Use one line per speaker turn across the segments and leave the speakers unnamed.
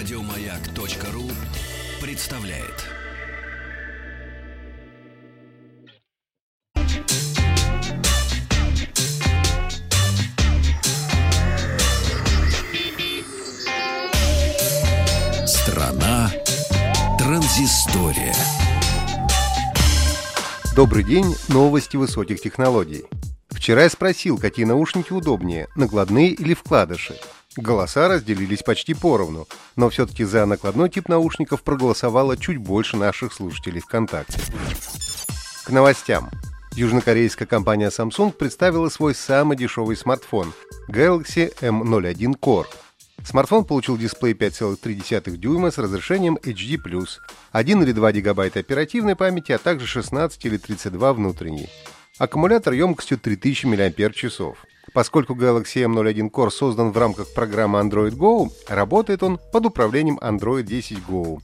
Радиомаяк.ру представляет. Страна транзистория.
Добрый день, новости высоких технологий. Вчера я спросил, какие наушники удобнее, накладные или вкладыши. Голоса разделились почти поровну, но все-таки за накладной тип наушников проголосовало чуть больше наших слушателей ВКонтакте. К новостям. Южнокорейская компания Samsung представила свой самый дешевый смартфон Galaxy M01 Core. Смартфон получил дисплей 5,3 дюйма с разрешением HD+, 1 или 2 гигабайта оперативной памяти, а также 16 или 32 внутренней. Аккумулятор емкостью 3000 мАч. Поскольку Galaxy M01 Core создан в рамках программы Android Go, работает он под управлением Android 10 Go.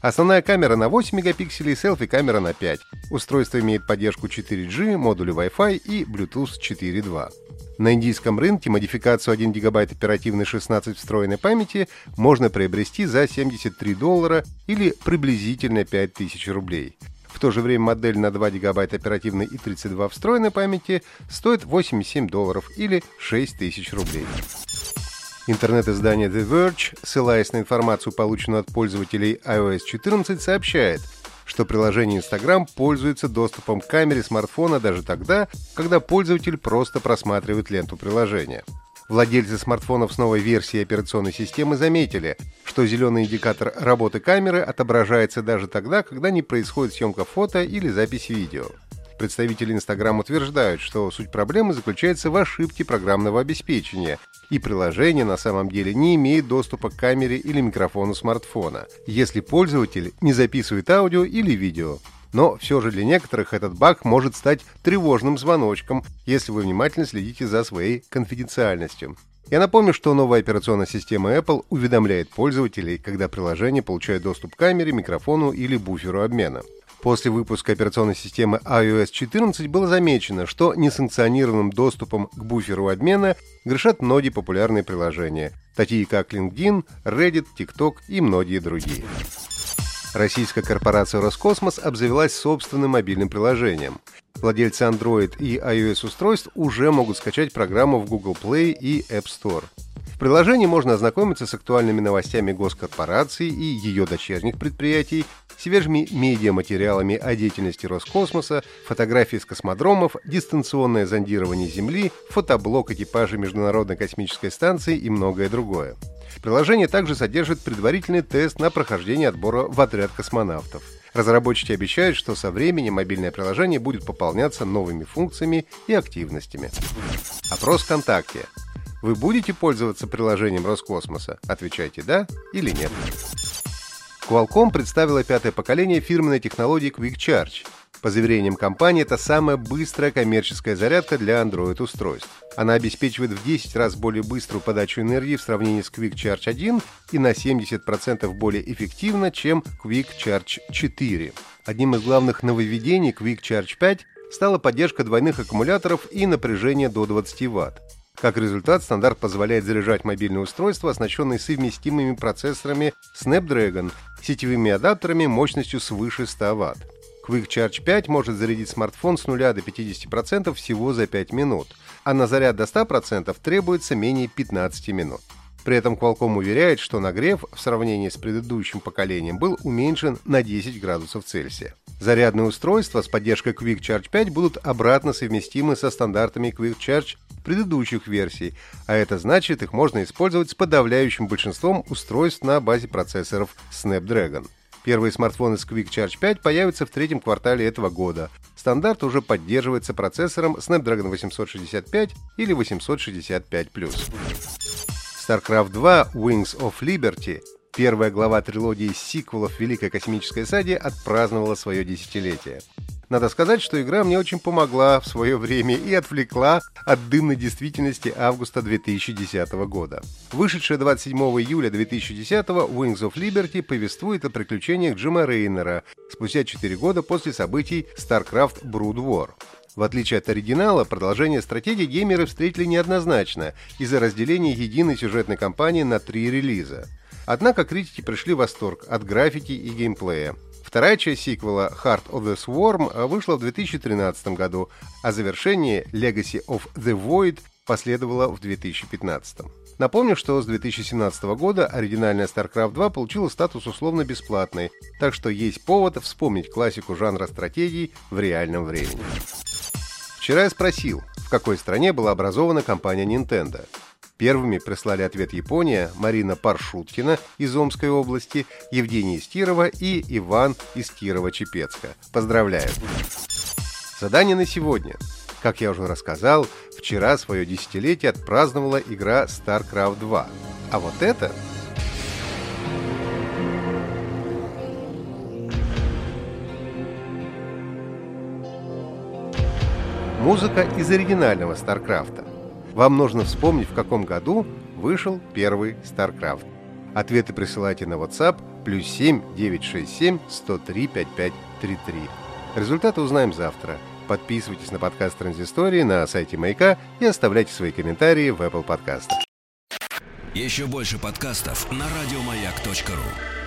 Основная камера на 8 мегапикселей, селфи-камера на 5. Устройство имеет поддержку 4G, модули Wi-Fi и Bluetooth 4.2. На индийском рынке модификацию 1 гигабайт оперативной 16 встроенной памяти можно приобрести за 73 доллара или приблизительно 5000 рублей. В то же время модель на 2 гигабайта оперативной и 32 встроенной памяти стоит 87 долларов или 6 тысяч рублей. Интернет-издание The Verge, ссылаясь на информацию, полученную от пользователей iOS 14, сообщает, что приложение Instagram пользуется доступом к камере смартфона даже тогда, когда пользователь просто просматривает ленту приложения. Владельцы смартфонов с новой версией операционной системы заметили, что зеленый индикатор работы камеры отображается даже тогда, когда не происходит съемка фото или запись видео. Представители Instagram утверждают, что суть проблемы заключается в ошибке программного обеспечения, и приложение на самом деле не имеет доступа к камере или микрофону смартфона, если пользователь не записывает аудио или видео. Но все же для некоторых этот баг может стать тревожным звоночком, если вы внимательно следите за своей конфиденциальностью. Я напомню, что новая операционная система Apple уведомляет пользователей, когда приложение получает доступ к камере, микрофону или буферу обмена. После выпуска операционной системы iOS 14 было замечено, что несанкционированным доступом к буферу обмена грешат многие популярные приложения, такие как LinkedIn, Reddit, TikTok и многие другие. Российская корпорация Роскосмос обзавелась собственным мобильным приложением. Владельцы Android и iOS устройств уже могут скачать программу в Google Play и App Store. В приложении можно ознакомиться с актуальными новостями госкорпорации и ее дочерних предприятий, свежими медиаматериалами о деятельности Роскосмоса, фотографии с космодромов, дистанционное зондирование Земли, фотоблок экипажа Международной космической станции и многое другое. Приложение также содержит предварительный тест на прохождение отбора в отряд космонавтов. Разработчики обещают, что со временем мобильное приложение будет пополняться новыми функциями и активностями. Опрос ВКонтакте. Вы будете пользоваться приложением Роскосмоса? Отвечайте «да» или «нет». Qualcomm представила пятое поколение фирменной технологии Quick Charge. По заверениям компании, это самая быстрая коммерческая зарядка для Android-устройств. Она обеспечивает в 10 раз более быструю подачу энергии в сравнении с Quick Charge 1 и на 70% более эффективна, чем Quick Charge 4. Одним из главных нововведений Quick Charge 5 стала поддержка двойных аккумуляторов и напряжение до 20 Вт. Как результат, стандарт позволяет заряжать мобильные устройства, оснащенные совместимыми процессорами Snapdragon, сетевыми адаптерами мощностью свыше 100 Вт. Quick Charge 5 может зарядить смартфон с 0 до 50% всего за 5 минут, а на заряд до 100% требуется менее 15 минут. При этом Qualcomm уверяет, что нагрев в сравнении с предыдущим поколением был уменьшен на 10 градусов Цельсия. Зарядные устройства с поддержкой Quick Charge 5 будут обратно совместимы со стандартами Quick Charge предыдущих версий, а это значит, их можно использовать с подавляющим большинством устройств на базе процессоров Snapdragon. Первые смартфоны с Quick Charge 5 появятся в третьем квартале этого года. Стандарт уже поддерживается процессором Snapdragon 865 или 865+. StarCraft 2 Wings of Liberty Первая глава трилогии сиквелов «Великая космическая сади» отпраздновала свое десятилетие. Надо сказать, что игра мне очень помогла в свое время и отвлекла от дымной действительности августа 2010 года. Вышедшая 27 июля 2010 Wings of Liberty повествует о приключениях Джима Рейнера спустя 4 года после событий StarCraft Brood War. В отличие от оригинала, продолжение стратегии геймеры встретили неоднозначно из-за разделения единой сюжетной кампании на три релиза. Однако критики пришли в восторг от графики и геймплея. Вторая часть сиквела Heart of the Swarm вышла в 2013 году, а завершение Legacy of the Void последовало в 2015. Напомню, что с 2017 года оригинальная StarCraft 2 получила статус условно бесплатной, так что есть повод вспомнить классику жанра стратегий в реальном времени. Вчера я спросил, в какой стране была образована компания Nintendo. Первыми прислали ответ Япония, Марина Паршуткина из Омской области, Евгений Стирова и Иван из Кирова-Чепецка. Поздравляю! Задание на сегодня. Как я уже рассказал, вчера свое десятилетие отпраздновала игра StarCraft 2. А вот это Музыка из оригинального StarCraft. Вам нужно вспомнить, в каком году вышел первый StarCraft. Ответы присылайте на WhatsApp плюс 7 967 103 5533. Результаты узнаем завтра. Подписывайтесь на подкаст Транзистории на сайте Маяка и оставляйте свои комментарии в Apple Podcast.
Еще больше подкастов на радиомаяк.ру